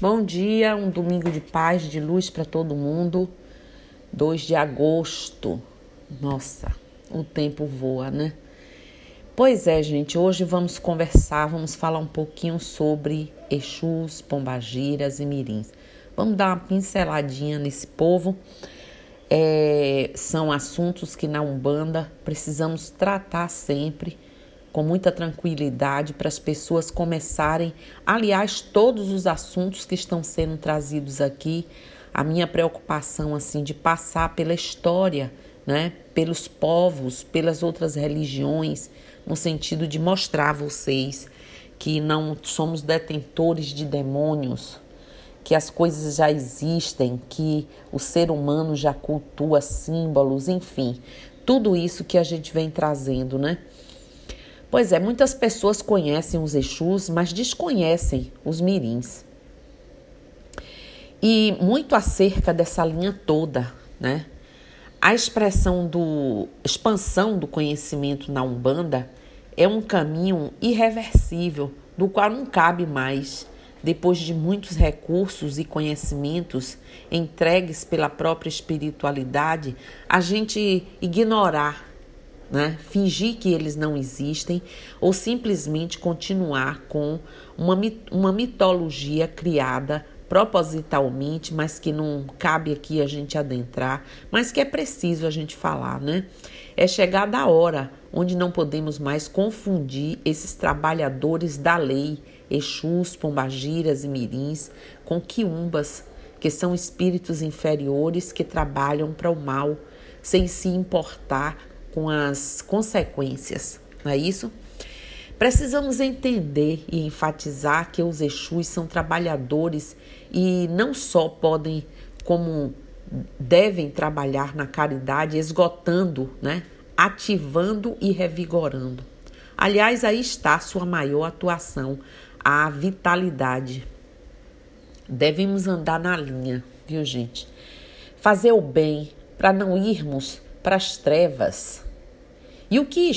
Bom dia, um domingo de paz, de luz para todo mundo. 2 de agosto. Nossa, o tempo voa, né? Pois é, gente, hoje vamos conversar, vamos falar um pouquinho sobre Exus, Pombagiras e Mirins. Vamos dar uma pinceladinha nesse povo. É, são assuntos que na Umbanda precisamos tratar sempre com muita tranquilidade para as pessoas começarem. Aliás, todos os assuntos que estão sendo trazidos aqui, a minha preocupação assim de passar pela história, né, pelos povos, pelas outras religiões, no sentido de mostrar a vocês que não somos detentores de demônios, que as coisas já existem, que o ser humano já cultua símbolos, enfim, tudo isso que a gente vem trazendo, né? Pois é, muitas pessoas conhecem os Exus, mas desconhecem os mirins. E muito acerca dessa linha toda, né? A expressão do expansão do conhecimento na Umbanda é um caminho irreversível, do qual não cabe mais, depois de muitos recursos e conhecimentos entregues pela própria espiritualidade, a gente ignorar né? fingir que eles não existem ou simplesmente continuar com uma, uma mitologia criada propositalmente, mas que não cabe aqui a gente adentrar, mas que é preciso a gente falar, né? É chegada a hora onde não podemos mais confundir esses trabalhadores da lei, Exus, Pombagiras e Mirins, com quiumbas, que são espíritos inferiores que trabalham para o mal, sem se importar com as consequências, não é isso? Precisamos entender e enfatizar que os Exus são trabalhadores e não só podem, como devem trabalhar na caridade, esgotando, né? ativando e revigorando. Aliás, aí está sua maior atuação, a vitalidade. Devemos andar na linha, viu, gente? Fazer o bem para não irmos para as trevas. E o que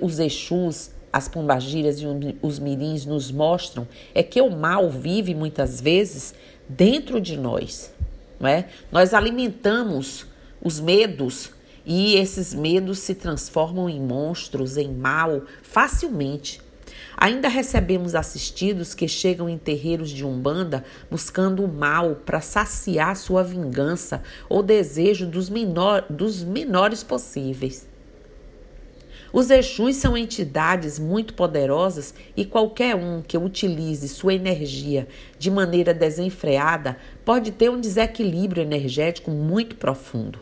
os Exus, as pombagiras e os mirins nos mostram é que o mal vive muitas vezes dentro de nós. Não é? Nós alimentamos os medos e esses medos se transformam em monstros, em mal, facilmente. Ainda recebemos assistidos que chegam em terreiros de Umbanda buscando o mal para saciar sua vingança ou desejo dos, menor, dos menores possíveis. Os Exus são entidades muito poderosas e qualquer um que utilize sua energia de maneira desenfreada pode ter um desequilíbrio energético muito profundo.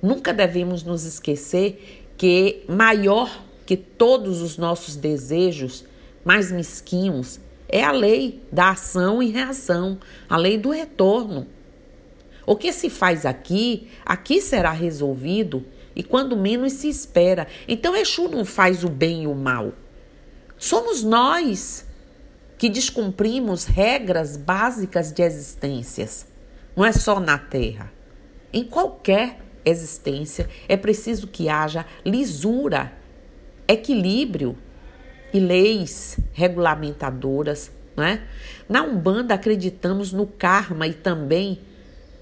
Nunca devemos nos esquecer que maior que todos os nossos desejos mais mesquinhos é a lei da ação e reação, a lei do retorno. O que se faz aqui, aqui será resolvido e quando menos se espera. Então Exu não faz o bem e o mal. Somos nós que descumprimos regras básicas de existências. Não é só na Terra. Em qualquer existência é preciso que haja lisura equilíbrio e leis regulamentadoras. Né? Na Umbanda acreditamos no karma e também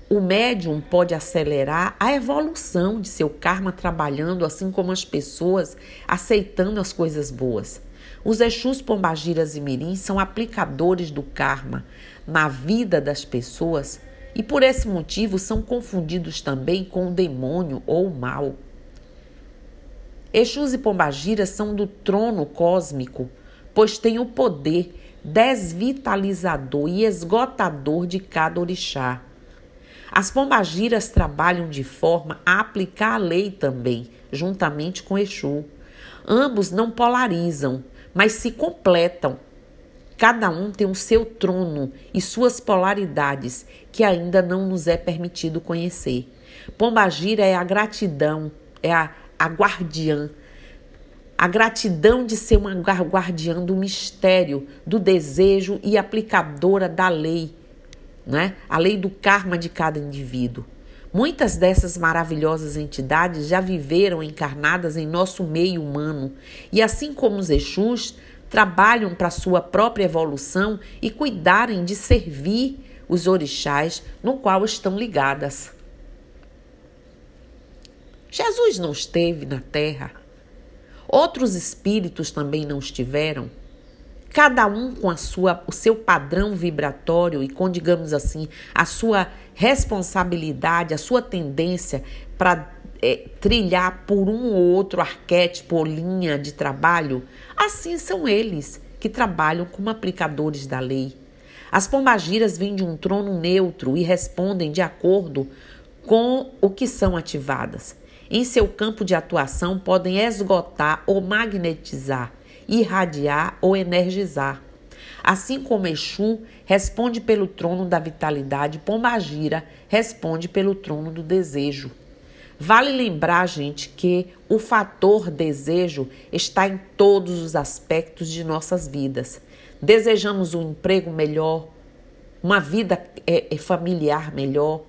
o médium pode acelerar a evolução de seu karma trabalhando, assim como as pessoas aceitando as coisas boas. Os Exus, Pombagiras e Mirins são aplicadores do karma na vida das pessoas e por esse motivo são confundidos também com o demônio ou o mal. Exus e Pombagiras são do trono cósmico, pois têm o poder desvitalizador e esgotador de cada orixá. As pombagiras trabalham de forma a aplicar a lei também, juntamente com Exu. Ambos não polarizam, mas se completam. Cada um tem o seu trono e suas polaridades que ainda não nos é permitido conhecer. Pombagira é a gratidão, é a a guardiã. A gratidão de ser uma guardiã do mistério, do desejo e aplicadora da lei, né? a lei do karma de cada indivíduo. Muitas dessas maravilhosas entidades já viveram encarnadas em nosso meio humano e, assim como os Exus, trabalham para sua própria evolução e cuidarem de servir os orixás no qual estão ligadas. Jesus não esteve na terra. Outros espíritos também não estiveram. Cada um com a sua, o seu padrão vibratório e com, digamos assim, a sua responsabilidade, a sua tendência para é, trilhar por um ou outro arquétipo ou linha de trabalho, assim são eles que trabalham como aplicadores da lei. As pombagiras vêm de um trono neutro e respondem de acordo com o que são ativadas. Em seu campo de atuação, podem esgotar ou magnetizar, irradiar ou energizar. Assim como Exu responde pelo trono da vitalidade, Pombagira responde pelo trono do desejo. Vale lembrar, gente, que o fator desejo está em todos os aspectos de nossas vidas. Desejamos um emprego melhor, uma vida é, é familiar melhor,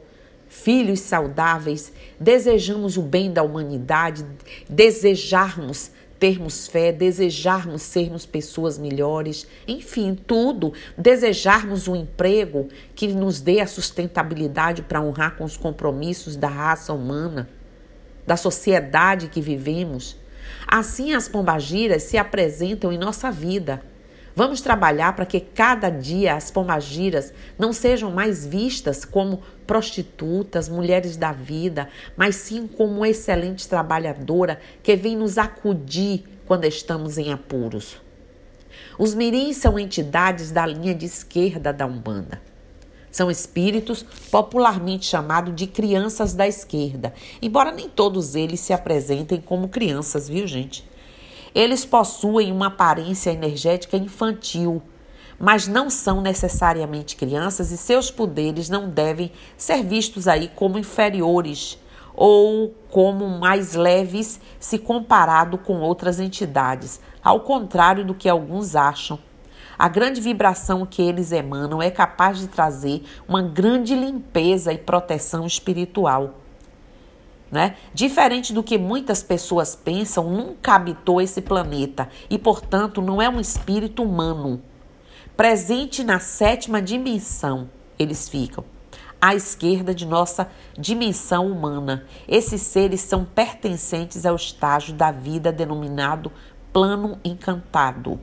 filhos saudáveis, desejamos o bem da humanidade, desejarmos termos fé, desejarmos sermos pessoas melhores, enfim, tudo, desejarmos um emprego que nos dê a sustentabilidade para honrar com os compromissos da raça humana, da sociedade que vivemos. Assim as pombagiras se apresentam em nossa vida Vamos trabalhar para que cada dia as pomagiras não sejam mais vistas como prostitutas, mulheres da vida, mas sim como excelente trabalhadora que vem nos acudir quando estamos em apuros. Os mirins são entidades da linha de esquerda da Umbanda. São espíritos popularmente chamados de crianças da esquerda, embora nem todos eles se apresentem como crianças, viu, gente? Eles possuem uma aparência energética infantil, mas não são necessariamente crianças e seus poderes não devem ser vistos aí como inferiores ou como mais leves se comparado com outras entidades, ao contrário do que alguns acham. A grande vibração que eles emanam é capaz de trazer uma grande limpeza e proteção espiritual. Né? Diferente do que muitas pessoas pensam, nunca habitou esse planeta e, portanto, não é um espírito humano. Presente na sétima dimensão, eles ficam à esquerda de nossa dimensão humana. Esses seres são pertencentes ao estágio da vida denominado plano encantado.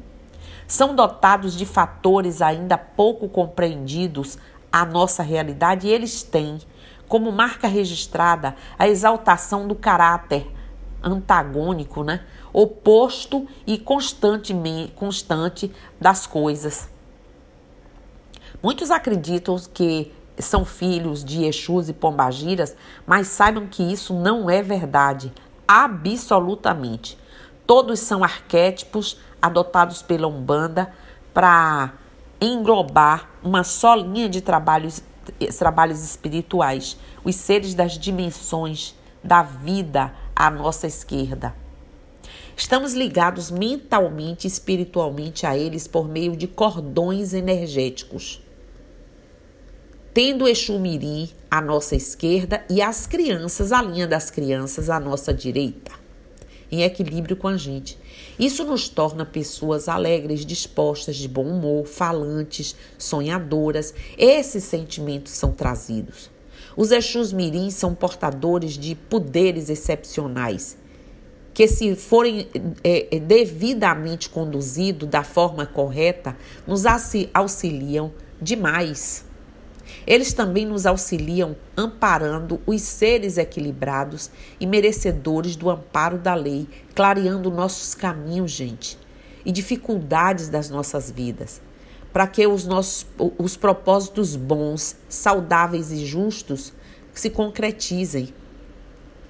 São dotados de fatores ainda pouco compreendidos à nossa realidade e eles têm como marca registrada a exaltação do caráter antagônico, né? oposto e constantemente constante das coisas. Muitos acreditam que são filhos de Exus e Pombagiras, mas saibam que isso não é verdade, absolutamente. Todos são arquétipos adotados pela Umbanda para englobar uma só linha de trabalhos trabalhos espirituais, os seres das dimensões da vida à nossa esquerda. Estamos ligados mentalmente e espiritualmente a eles por meio de cordões energéticos. Tendo Exu Mirim à nossa esquerda e as crianças, a linha das crianças à nossa direita, em equilíbrio com a gente. Isso nos torna pessoas alegres, dispostas, de bom humor, falantes, sonhadoras. Esses sentimentos são trazidos. Os Exus Mirins são portadores de poderes excepcionais, que, se forem é, é devidamente conduzidos da forma correta, nos auxiliam demais. Eles também nos auxiliam amparando os seres equilibrados e merecedores do amparo da lei, clareando nossos caminhos, gente, e dificuldades das nossas vidas, para que os nossos os propósitos bons, saudáveis e justos se concretizem.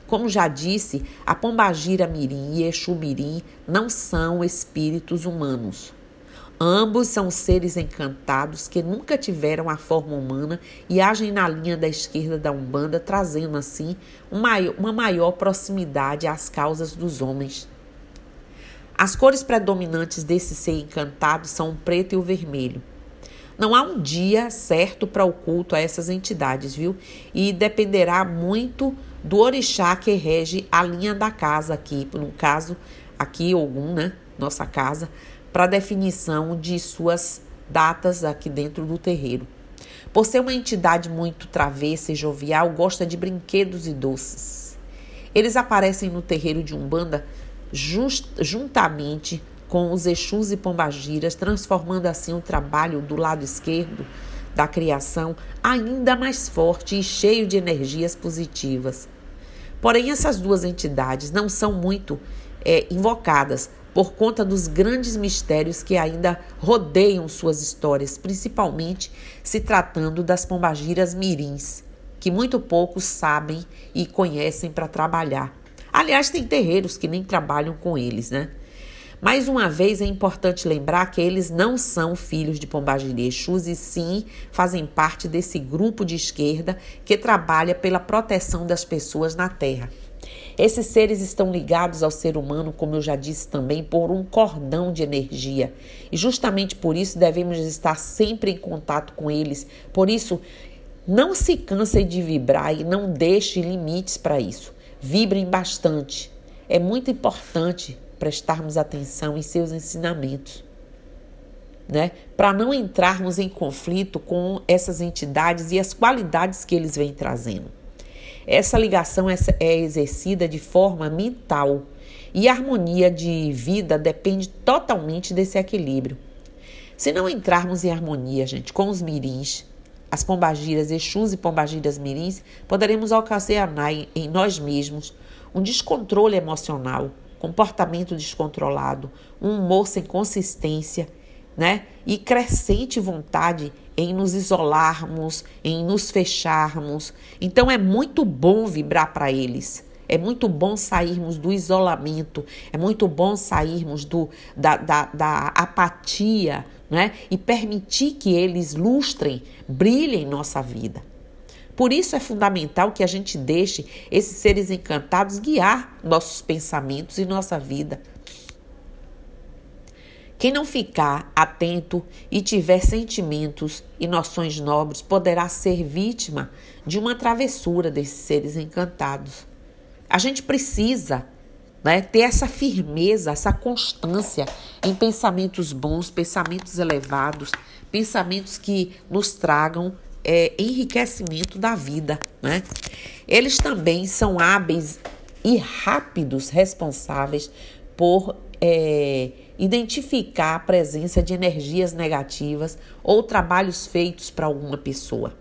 Como já disse, a Pombagira Mirim e Exu Mirim não são espíritos humanos. Ambos são seres encantados que nunca tiveram a forma humana e agem na linha da esquerda da Umbanda, trazendo assim uma maior proximidade às causas dos homens. As cores predominantes desse ser encantado são o preto e o vermelho. Não há um dia certo para o culto a essas entidades, viu? E dependerá muito do orixá que rege a linha da casa aqui, no caso, aqui algum, né? Nossa casa para definição de suas datas aqui dentro do terreiro. Por ser uma entidade muito travessa e jovial, gosta de brinquedos e doces. Eles aparecem no terreiro de Umbanda just, juntamente com os Exus e Pombagiras, transformando assim o trabalho do lado esquerdo da criação ainda mais forte e cheio de energias positivas. Porém, essas duas entidades não são muito é, invocadas por conta dos grandes mistérios que ainda rodeiam suas histórias, principalmente se tratando das pombagiras mirins, que muito poucos sabem e conhecem para trabalhar. Aliás, tem terreiros que nem trabalham com eles, né? Mais uma vez é importante lembrar que eles não são filhos de Pombagira Exus e sim fazem parte desse grupo de esquerda que trabalha pela proteção das pessoas na Terra. Esses seres estão ligados ao ser humano, como eu já disse também, por um cordão de energia. E justamente por isso devemos estar sempre em contato com eles. Por isso, não se cansem de vibrar e não deixe limites para isso. Vibrem bastante. É muito importante prestarmos atenção em seus ensinamentos. Né? Para não entrarmos em conflito com essas entidades e as qualidades que eles vêm trazendo. Essa ligação é, é exercida de forma mental e a harmonia de vida depende totalmente desse equilíbrio. Se não entrarmos em harmonia, gente, com os mirins, as pombagiras, Exus e pombagiras mirins, poderemos ocasionar em nós mesmos um descontrole emocional, comportamento descontrolado, um humor sem consistência, né? E crescente vontade em nos isolarmos, em nos fecharmos. Então é muito bom vibrar para eles. É muito bom sairmos do isolamento, é muito bom sairmos do, da, da, da apatia, né? E permitir que eles lustrem, brilhem nossa vida. Por isso é fundamental que a gente deixe esses seres encantados guiar nossos pensamentos e nossa vida. Quem não ficar atento e tiver sentimentos e noções nobres poderá ser vítima de uma travessura desses seres encantados. A gente precisa né, ter essa firmeza, essa constância em pensamentos bons, pensamentos elevados, pensamentos que nos tragam é, enriquecimento da vida. Né? Eles também são hábeis e rápidos responsáveis por é, identificar a presença de energias negativas ou trabalhos feitos para alguma pessoa.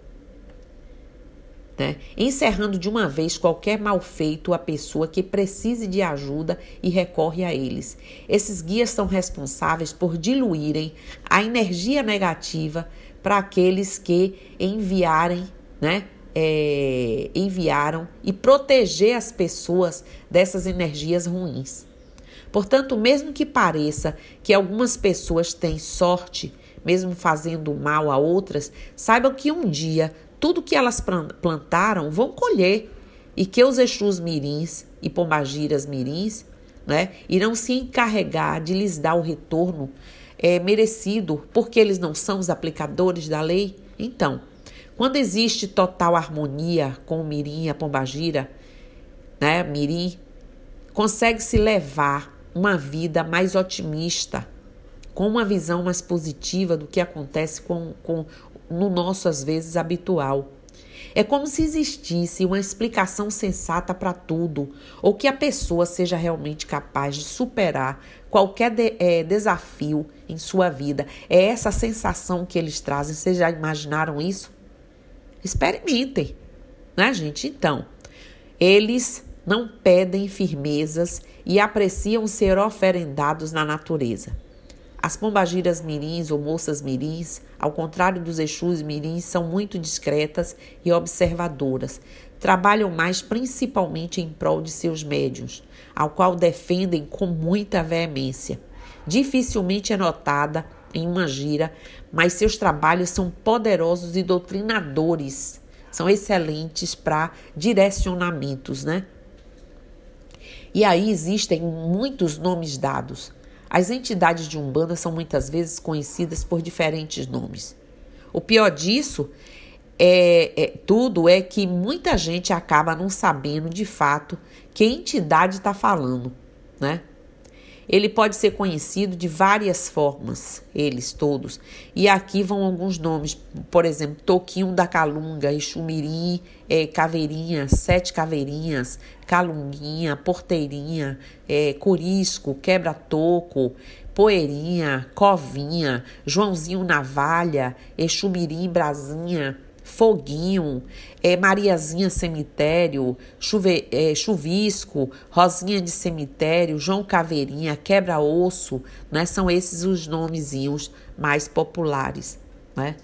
Né? Encerrando de uma vez qualquer mal feito à pessoa que precise de ajuda e recorre a eles. Esses guias são responsáveis por diluírem a energia negativa para aqueles que enviarem, né? É, enviaram e proteger as pessoas dessas energias ruins. Portanto, mesmo que pareça que algumas pessoas têm sorte, mesmo fazendo mal a outras, saibam que um dia tudo que elas plantaram vão colher e que os Exus mirins e pombagiras mirins né, irão se encarregar de lhes dar o retorno é, merecido, porque eles não são os aplicadores da lei. Então, quando existe total harmonia com o mirim e a pombagira, né, mirim, consegue se levar uma vida mais otimista, com uma visão mais positiva do que acontece com, com no nosso, às vezes, habitual. É como se existisse uma explicação sensata para tudo, ou que a pessoa seja realmente capaz de superar qualquer de, é, desafio em sua vida. É essa sensação que eles trazem. Vocês já imaginaram isso? Experimentem, né, gente? Então, eles não pedem firmezas e apreciam ser oferendados na natureza. As pombagiras mirins ou moças mirins, ao contrário dos exus mirins, são muito discretas e observadoras. Trabalham mais principalmente em prol de seus médios, ao qual defendem com muita veemência. Dificilmente é notada em uma gira, mas seus trabalhos são poderosos e doutrinadores. São excelentes para direcionamentos, né? E aí existem muitos nomes dados. As entidades de Umbanda são muitas vezes conhecidas por diferentes nomes. O pior disso é, é, tudo é que muita gente acaba não sabendo de fato que entidade está falando, né? Ele pode ser conhecido de várias formas, eles todos. E aqui vão alguns nomes, por exemplo, Toquinho da Calunga, Ixumirim, é, Caveirinha, Sete Caveirinhas, Calunguinha, Porteirinha, é, Corisco, Quebra-Toco, Poeirinha, Covinha, Joãozinho Navalha, Exumirim Brasinha, Foguinho, é, Mariazinha Cemitério, chuve, é, Chuvisco, Rosinha de Cemitério, João Caveirinha, Quebra-Osso, né? São esses os nomezinhos mais populares, né?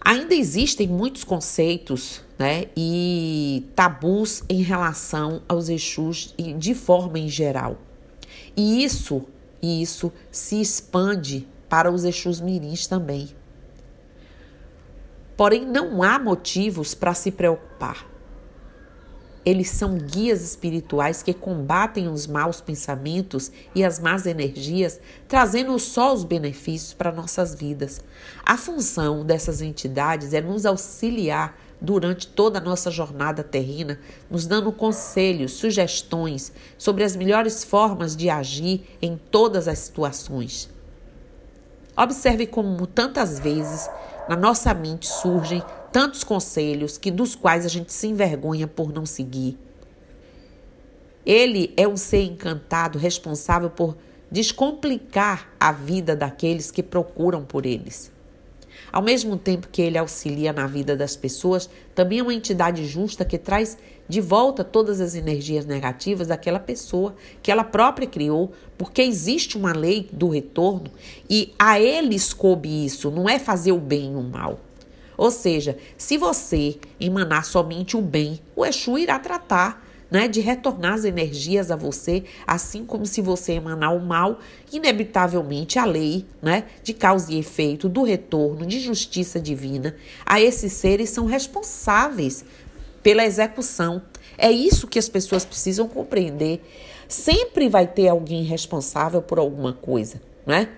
Ainda existem muitos conceitos né, e tabus em relação aos Exus de forma em geral. E isso, isso se expande para os Exus mirins também. Porém, não há motivos para se preocupar. Eles são guias espirituais que combatem os maus pensamentos e as más energias, trazendo só os benefícios para nossas vidas. A função dessas entidades é nos auxiliar durante toda a nossa jornada terrena, nos dando conselhos, sugestões sobre as melhores formas de agir em todas as situações. Observe como tantas vezes na nossa mente surgem tantos conselhos que dos quais a gente se envergonha por não seguir. Ele é um ser encantado responsável por descomplicar a vida daqueles que procuram por eles. Ao mesmo tempo que ele auxilia na vida das pessoas, também é uma entidade justa que traz de volta todas as energias negativas daquela pessoa que ela própria criou, porque existe uma lei do retorno e a eles coube isso, não é fazer o bem e o mal. Ou seja, se você emanar somente o bem, o Exu irá tratar né, de retornar as energias a você, assim como se você emanar o mal, inevitavelmente a lei né, de causa e efeito, do retorno, de justiça divina, a esses seres são responsáveis pela execução. É isso que as pessoas precisam compreender. Sempre vai ter alguém responsável por alguma coisa, né?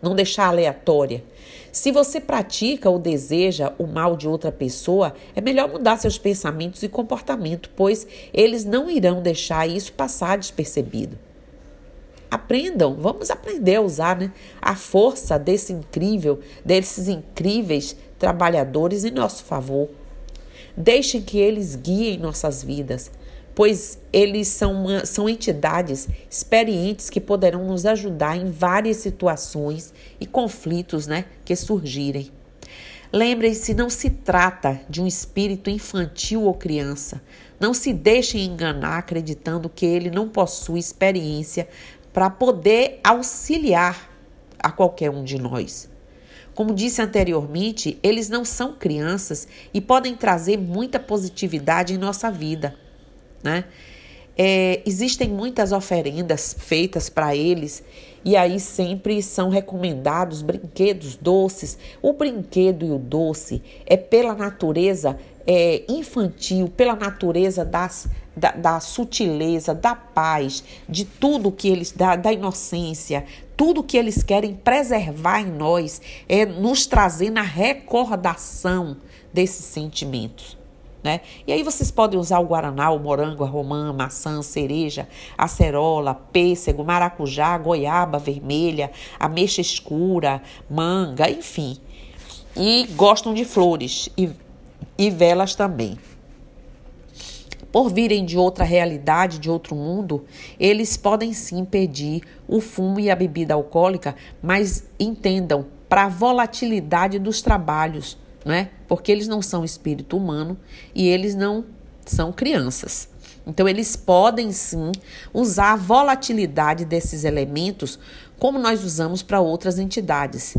Não deixar aleatória. Se você pratica ou deseja o mal de outra pessoa, é melhor mudar seus pensamentos e comportamento, pois eles não irão deixar isso passar despercebido. Aprendam, vamos aprender a usar né, a força desse incrível, desses incríveis trabalhadores em nosso favor. Deixem que eles guiem nossas vidas pois eles são, uma, são entidades experientes que poderão nos ajudar em várias situações e conflitos né, que surgirem. Lembrem-se, não se trata de um espírito infantil ou criança. Não se deixem enganar acreditando que ele não possui experiência para poder auxiliar a qualquer um de nós. Como disse anteriormente, eles não são crianças e podem trazer muita positividade em nossa vida né? É, existem muitas oferendas feitas para eles e aí sempre são recomendados brinquedos doces. O brinquedo e o doce é pela natureza é, infantil, pela natureza das, da, da, sutileza, da paz, de tudo que eles, da, da inocência, tudo que eles querem preservar em nós é nos trazer na recordação desses sentimentos. Né? E aí vocês podem usar o guaraná, o morango, a romã, a maçã, a cereja, acerola, pêssego, maracujá, goiaba vermelha, ameixa escura, manga, enfim. E gostam de flores e, e velas também. Por virem de outra realidade, de outro mundo, eles podem sim pedir o fumo e a bebida alcoólica, mas entendam, para a volatilidade dos trabalhos, né? Porque eles não são espírito humano e eles não são crianças. Então, eles podem sim usar a volatilidade desses elementos como nós usamos para outras entidades.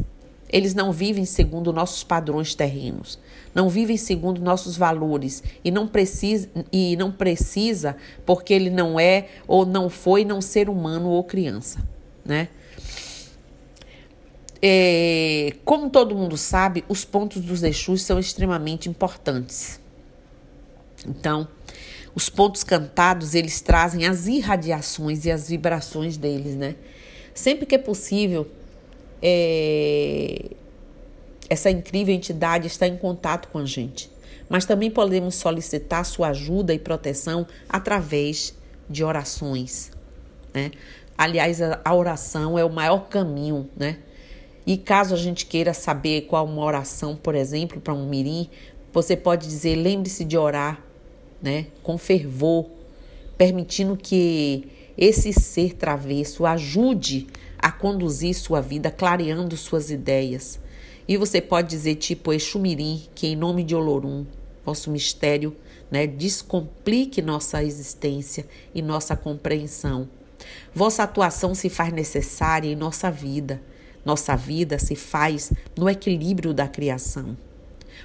Eles não vivem segundo nossos padrões terrenos, não vivem segundo nossos valores e não precisa e não precisa porque ele não é ou não foi não ser humano ou criança, né? É, como todo mundo sabe, os pontos dos Exus são extremamente importantes. Então, os pontos cantados, eles trazem as irradiações e as vibrações deles, né? Sempre que é possível, é, essa incrível entidade está em contato com a gente. Mas também podemos solicitar sua ajuda e proteção através de orações, né? Aliás, a oração é o maior caminho, né? E caso a gente queira saber qual uma oração, por exemplo, para um mirim, você pode dizer: lembre-se de orar, né? Com fervor, permitindo que esse ser travesso ajude a conduzir sua vida, clareando suas ideias. E você pode dizer, tipo, Exumirim, que em nome de Olorum, nosso mistério, né, descomplique nossa existência e nossa compreensão. Vossa atuação se faz necessária em nossa vida. Nossa vida se faz no equilíbrio da criação,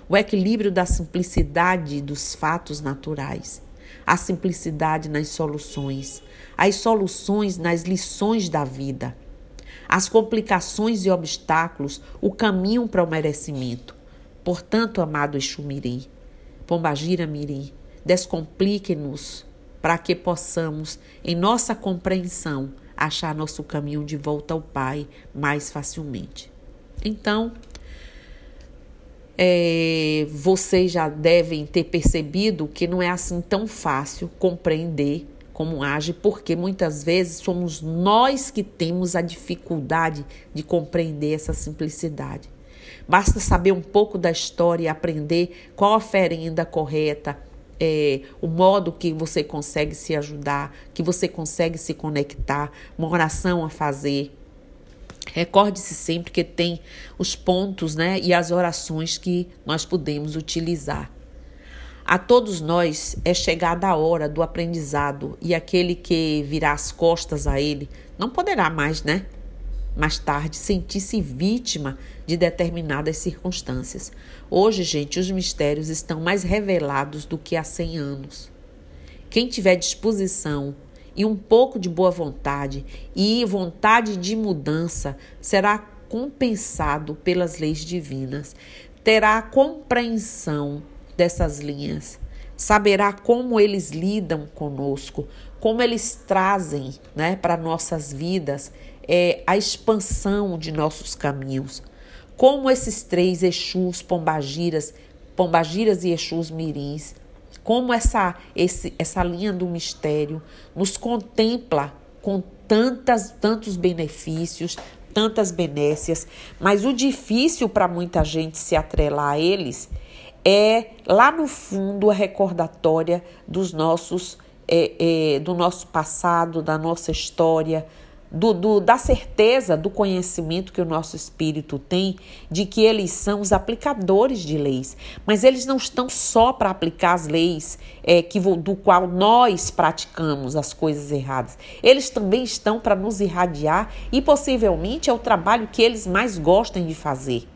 o equilíbrio da simplicidade dos fatos naturais, a simplicidade nas soluções, as soluções nas lições da vida, as complicações e obstáculos, o caminho para o merecimento. Portanto, amado Exu Mirim, Pombagira Mirim, descomplique-nos para que possamos, em nossa compreensão, achar nosso caminho de volta ao Pai mais facilmente. Então, é, vocês já devem ter percebido que não é assim tão fácil compreender como age, porque muitas vezes somos nós que temos a dificuldade de compreender essa simplicidade. Basta saber um pouco da história e aprender qual a oferenda correta, é, o modo que você consegue se ajudar, que você consegue se conectar, uma oração a fazer. Recorde-se sempre que tem os pontos né, e as orações que nós podemos utilizar. A todos nós é chegada a hora do aprendizado e aquele que virá as costas a ele não poderá mais, né? mais tarde sentir-se vítima de determinadas circunstâncias. Hoje, gente, os mistérios estão mais revelados do que há 100 anos. Quem tiver disposição e um pouco de boa vontade e vontade de mudança será compensado pelas leis divinas, terá compreensão dessas linhas, saberá como eles lidam conosco, como eles trazem né, para nossas vidas é, a expansão de nossos caminhos. Como esses três Exus, Pombagiras, Pombagiras e Exus Mirins, como essa, esse, essa linha do mistério nos contempla com tantas, tantos benefícios, tantas benécias, mas o difícil para muita gente se atrelar a eles é lá no fundo a recordatória dos nossos é, é, do nosso passado, da nossa história, do, do, da certeza do conhecimento que o nosso espírito tem de que eles são os aplicadores de leis, mas eles não estão só para aplicar as leis é, que, do qual nós praticamos as coisas erradas. Eles também estão para nos irradiar e possivelmente é o trabalho que eles mais gostam de fazer.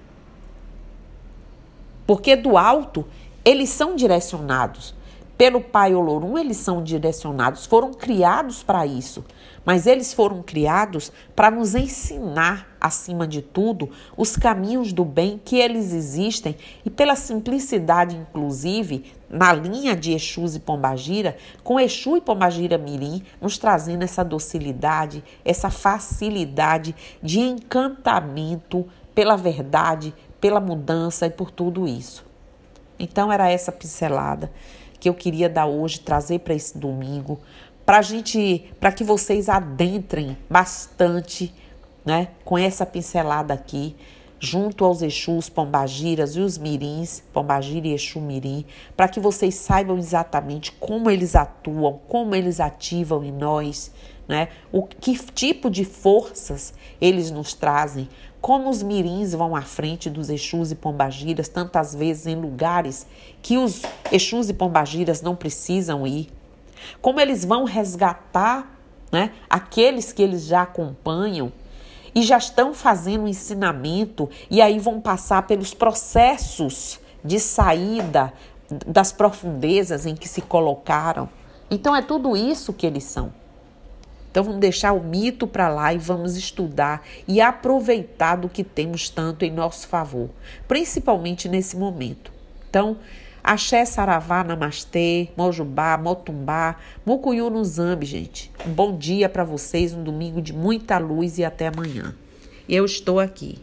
Porque do alto eles são direcionados pelo Pai Olorum, eles são direcionados, foram criados para isso. Mas eles foram criados para nos ensinar, acima de tudo, os caminhos do bem que eles existem e pela simplicidade, inclusive, na linha de Exus e Pombagira, com Exu e Pombagira Mirim, nos trazendo essa docilidade, essa facilidade de encantamento pela verdade, pela mudança e por tudo isso. Então era essa pincelada que eu queria dar hoje, trazer para esse domingo, para gente, para que vocês adentrem bastante, né, com essa pincelada aqui, junto aos Exus, Pombagiras e os Mirins, Pombagira e Exu Mirim, para que vocês saibam exatamente como eles atuam, como eles ativam em nós, né? O que tipo de forças eles nos trazem, como os mirins vão à frente dos Exus e Pombagiras, tantas vezes em lugares que os Exus e Pombagiras não precisam ir. Como eles vão resgatar né, aqueles que eles já acompanham e já estão fazendo o ensinamento e aí vão passar pelos processos de saída das profundezas em que se colocaram. Então é tudo isso que eles são. Então vamos deixar o mito para lá e vamos estudar e aproveitar do que temos tanto em nosso favor, principalmente nesse momento. Então, Axé, Saravá, Namastê, Mojubá, Motumbá, Mucuyu no Zambi, gente. Um bom dia para vocês, um domingo de muita luz e até amanhã. Eu estou aqui.